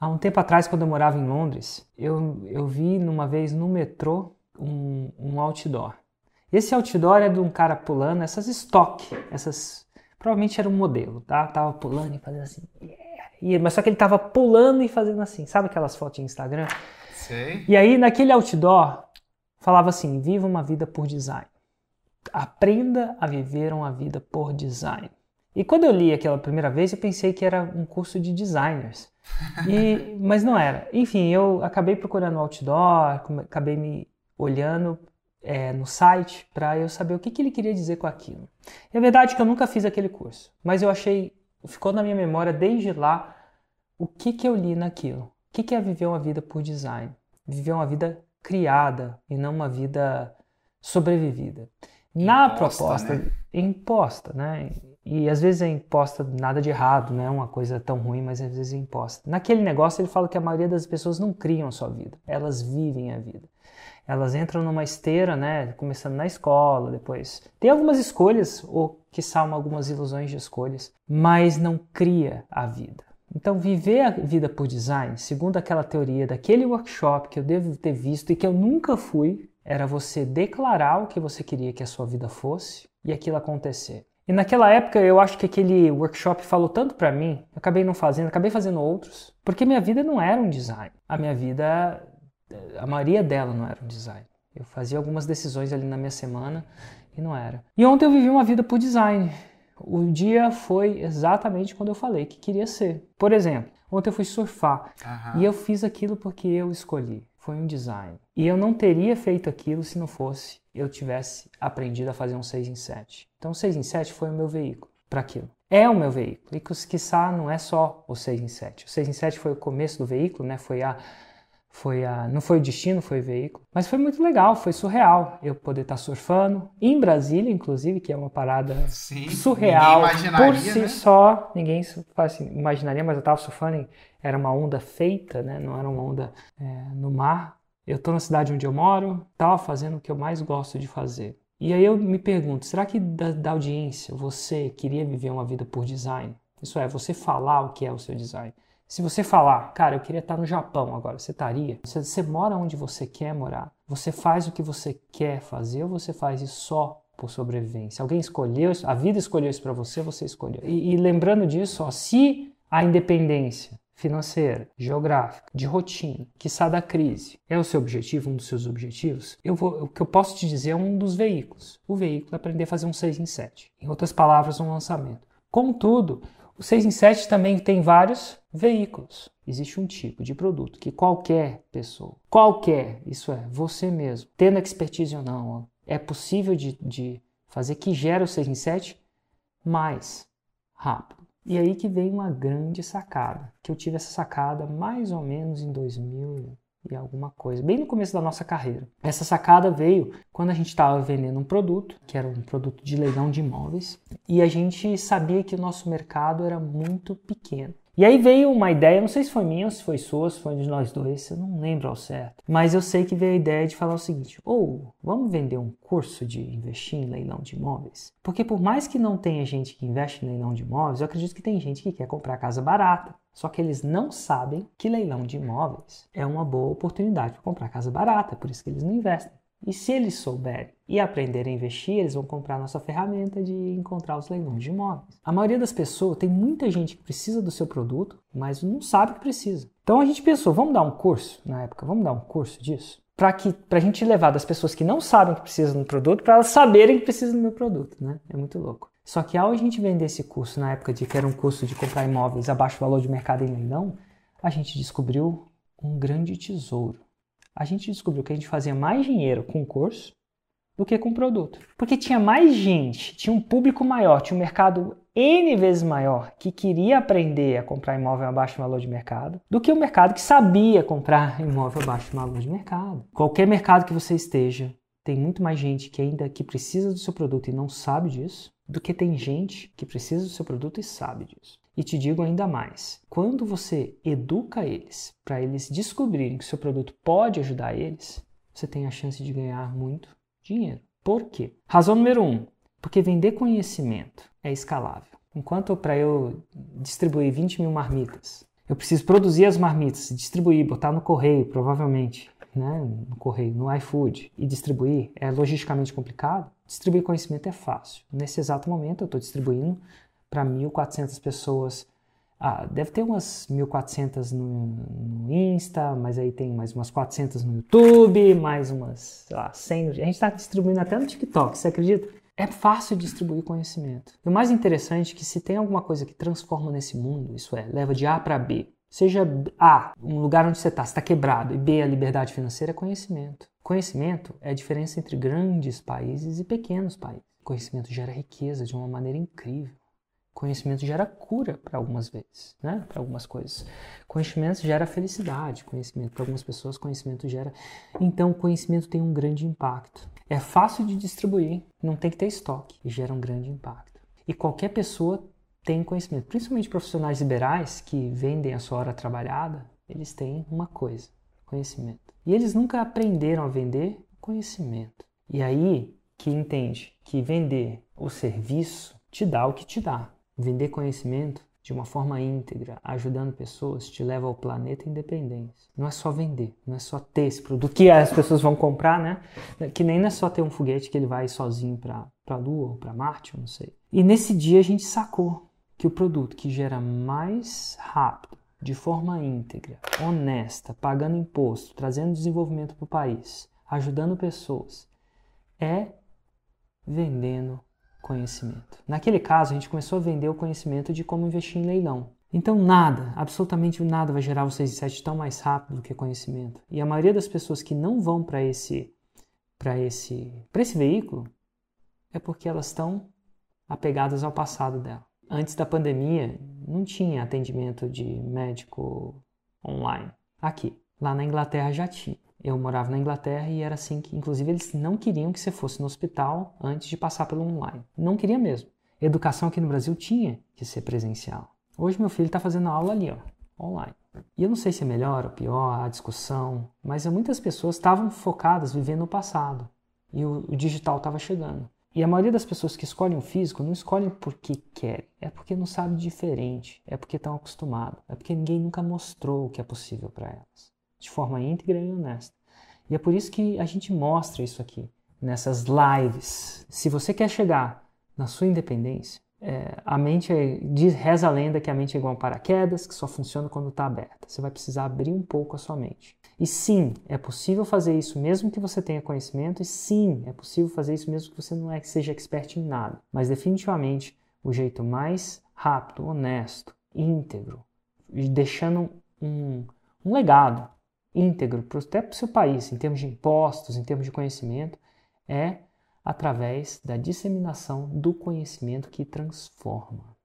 Há um tempo atrás, quando eu morava em Londres, eu, eu vi numa vez no metrô um, um outdoor. Esse outdoor é de um cara pulando essas stock, essas provavelmente era um modelo, tá? Tava pulando e fazendo assim, yeah. mas só que ele tava pulando e fazendo assim, sabe aquelas fotos de Instagram? Sei. E aí naquele outdoor falava assim: viva uma vida por design. Aprenda a viver uma vida por design. E quando eu li aquela primeira vez, eu pensei que era um curso de designers. E, mas não era. Enfim, eu acabei procurando outdoor, acabei me olhando é, no site para eu saber o que, que ele queria dizer com aquilo. É verdade que eu nunca fiz aquele curso, mas eu achei, ficou na minha memória desde lá o que, que eu li naquilo. O que, que é viver uma vida por design? Viver uma vida criada e não uma vida sobrevivida. Na imposta, proposta, né? imposta, né? E às vezes é imposta nada de errado, não é uma coisa tão ruim, mas às vezes é imposta. Naquele negócio ele fala que a maioria das pessoas não criam a sua vida, elas vivem a vida. Elas entram numa esteira, né, começando na escola, depois. Tem algumas escolhas, ou que são algumas ilusões de escolhas, mas não cria a vida. Então, viver a vida por design, segundo aquela teoria daquele workshop que eu devo ter visto e que eu nunca fui, era você declarar o que você queria que a sua vida fosse e aquilo acontecer. E naquela época eu acho que aquele workshop falou tanto para mim, eu acabei não fazendo, acabei fazendo outros, porque minha vida não era um design. A minha vida, a maioria dela não era um design. Eu fazia algumas decisões ali na minha semana e não era. E ontem eu vivi uma vida por design. O dia foi exatamente quando eu falei que queria ser. Por exemplo, ontem eu fui surfar uhum. e eu fiz aquilo porque eu escolhi. Foi um design. E eu não teria feito aquilo se não fosse eu tivesse aprendido a fazer um 6 em 7. Então, o 6 em 7 foi o meu veículo para aquilo. É o meu veículo. E, quiçá, não é só o 6 em 7. O 6 em 7 foi o começo do veículo, né? Foi a foi a, não foi o destino, foi o veículo. Mas foi muito legal, foi surreal eu poder estar surfando em Brasília, inclusive, que é uma parada Sim, surreal por si né? só. Ninguém assim, imaginaria, mas eu estava surfando, era uma onda feita, né? não era uma onda é, no mar. Eu estou na cidade onde eu moro, estava fazendo o que eu mais gosto de fazer. E aí eu me pergunto, será que da, da audiência você queria viver uma vida por design? Isso é, você falar o que é o seu design. Se você falar, cara, eu queria estar no Japão agora, você estaria? Você, você, mora onde você quer morar? Você faz o que você quer fazer ou você faz isso só por sobrevivência? Alguém escolheu, a vida escolheu isso para você, você escolheu. E, e lembrando disso, ó, se a independência financeira, geográfica, de rotina, que sai da crise, é o seu objetivo, um dos seus objetivos, eu vou, o que eu posso te dizer é um dos veículos. O veículo é aprender a fazer um 6 em 7. Em outras palavras, um lançamento. Contudo, o 6 em 7 também tem vários veículos. Existe um tipo de produto que qualquer pessoa, qualquer, isso é, você mesmo, tendo expertise ou não, é possível de, de fazer que gere o 6 em 7 mais rápido. E aí que vem uma grande sacada, que eu tive essa sacada mais ou menos em 2000 e alguma coisa, bem no começo da nossa carreira. Essa sacada veio quando a gente estava vendendo um produto, que era um produto de leilão de imóveis, e a gente sabia que o nosso mercado era muito pequeno. E aí veio uma ideia, não sei se foi minha, se foi sua, se foi de nós dois, eu não lembro ao certo. Mas eu sei que veio a ideia de falar o seguinte: ou oh, vamos vender um curso de investir em leilão de imóveis? Porque por mais que não tenha gente que investe em leilão de imóveis, eu acredito que tem gente que quer comprar casa barata. Só que eles não sabem que leilão de imóveis é uma boa oportunidade para comprar casa barata, por isso que eles não investem. E se eles souberem e aprenderem a investir, eles vão comprar a nossa ferramenta de encontrar os leilões de imóveis. A maioria das pessoas, tem muita gente que precisa do seu produto, mas não sabe que precisa. Então a gente pensou, vamos dar um curso, na época, vamos dar um curso disso? Para que a gente levar das pessoas que não sabem que precisam do produto, para elas saberem que precisam do meu produto, né? É muito louco. Só que ao a gente vender esse curso, na época de que era um curso de comprar imóveis abaixo valor de mercado em leilão, a gente descobriu um grande tesouro a gente descobriu que a gente fazia mais dinheiro com o curso do que com o produto. Porque tinha mais gente, tinha um público maior, tinha um mercado N vezes maior que queria aprender a comprar imóvel abaixo valor de mercado do que o mercado que sabia comprar imóvel abaixo valor de mercado. Qualquer mercado que você esteja, tem muito mais gente que ainda que precisa do seu produto e não sabe disso do que tem gente que precisa do seu produto e sabe disso. E te digo ainda mais: quando você educa eles para eles descobrirem que seu produto pode ajudar eles, você tem a chance de ganhar muito dinheiro. Por quê? Razão número um: porque vender conhecimento é escalável. Enquanto para eu distribuir 20 mil marmitas, Eu preciso produzir as marmitas, distribuir, botar no correio, provavelmente, né, no correio, no iFood, e distribuir. É logisticamente complicado? Distribuir conhecimento é fácil. Nesse exato momento, eu estou distribuindo para 1.400 pessoas ah, deve ter umas 1.400 no, no, Insta, mas aí tem mais umas 400 no YouTube, mais umas, lá, 100. A gente está distribuindo até no TikTok, você acredita? É fácil distribuir conhecimento. E o mais interessante é que se tem alguma coisa que transforma nesse mundo, isso é, leva de A para B, seja A, um lugar onde você está, está quebrado, e B, a liberdade financeira, é conhecimento. Conhecimento é a diferença entre grandes países e pequenos países. Conhecimento gera riqueza de uma maneira incrível. Conhecimento gera cura para algumas vezes, né? Para algumas coisas. Conhecimento gera felicidade, conhecimento para algumas pessoas, conhecimento gera. Então, conhecimento tem um grande impacto. É fácil de distribuir, não tem que ter estoque e gera um grande impacto. E qualquer pessoa tem conhecimento, principalmente profissionais liberais que vendem a sua hora trabalhada, eles têm uma coisa, conhecimento. E eles nunca aprenderam a vender conhecimento. E aí que entende que vender o serviço te dá o que te dá. Vender conhecimento de uma forma íntegra, ajudando pessoas, te leva ao planeta independência. Não é só vender, não é só ter esse produto que as pessoas vão comprar, né? Que nem é só ter um foguete que ele vai sozinho para a Lua ou para Marte, eu não sei. E nesse dia a gente sacou que o produto que gera mais rápido, de forma íntegra, honesta, pagando imposto, trazendo desenvolvimento para o país, ajudando pessoas, é vendendo conhecimento. Naquele caso, a gente começou a vender o conhecimento de como investir em leilão. Então, nada, absolutamente nada vai gerar o 6 e 7 tão mais rápido do que conhecimento. E a maioria das pessoas que não vão para esse, para esse, para esse veículo é porque elas estão apegadas ao passado dela. Antes da pandemia, não tinha atendimento de médico online. Aqui, lá na Inglaterra já tinha. Eu morava na Inglaterra e era assim que, inclusive, eles não queriam que você fosse no hospital antes de passar pelo online. Não queria mesmo. Educação aqui no Brasil tinha que ser presencial. Hoje meu filho está fazendo aula ali, ó, online. E eu não sei se é melhor ou pior a discussão, mas muitas pessoas estavam focadas vivendo no passado e o, o digital estava chegando. E a maioria das pessoas que escolhem o físico não escolhem porque querem, é porque não sabem diferente, é porque estão acostumados, é porque ninguém nunca mostrou o que é possível para elas de forma íntegra e honesta. E é por isso que a gente mostra isso aqui, nessas lives. Se você quer chegar na sua independência, é, a mente é, diz, reza a lenda que a mente é igual a paraquedas, que só funciona quando está aberta. Você vai precisar abrir um pouco a sua mente. E sim, é possível fazer isso mesmo que você tenha conhecimento, e sim, é possível fazer isso mesmo que você não é, que seja expert em nada. Mas definitivamente o jeito mais rápido, honesto, íntegro, deixando um, um legado, íntegro, até para o seu país, em termos de impostos, em termos de conhecimento, é através da disseminação do conhecimento que transforma.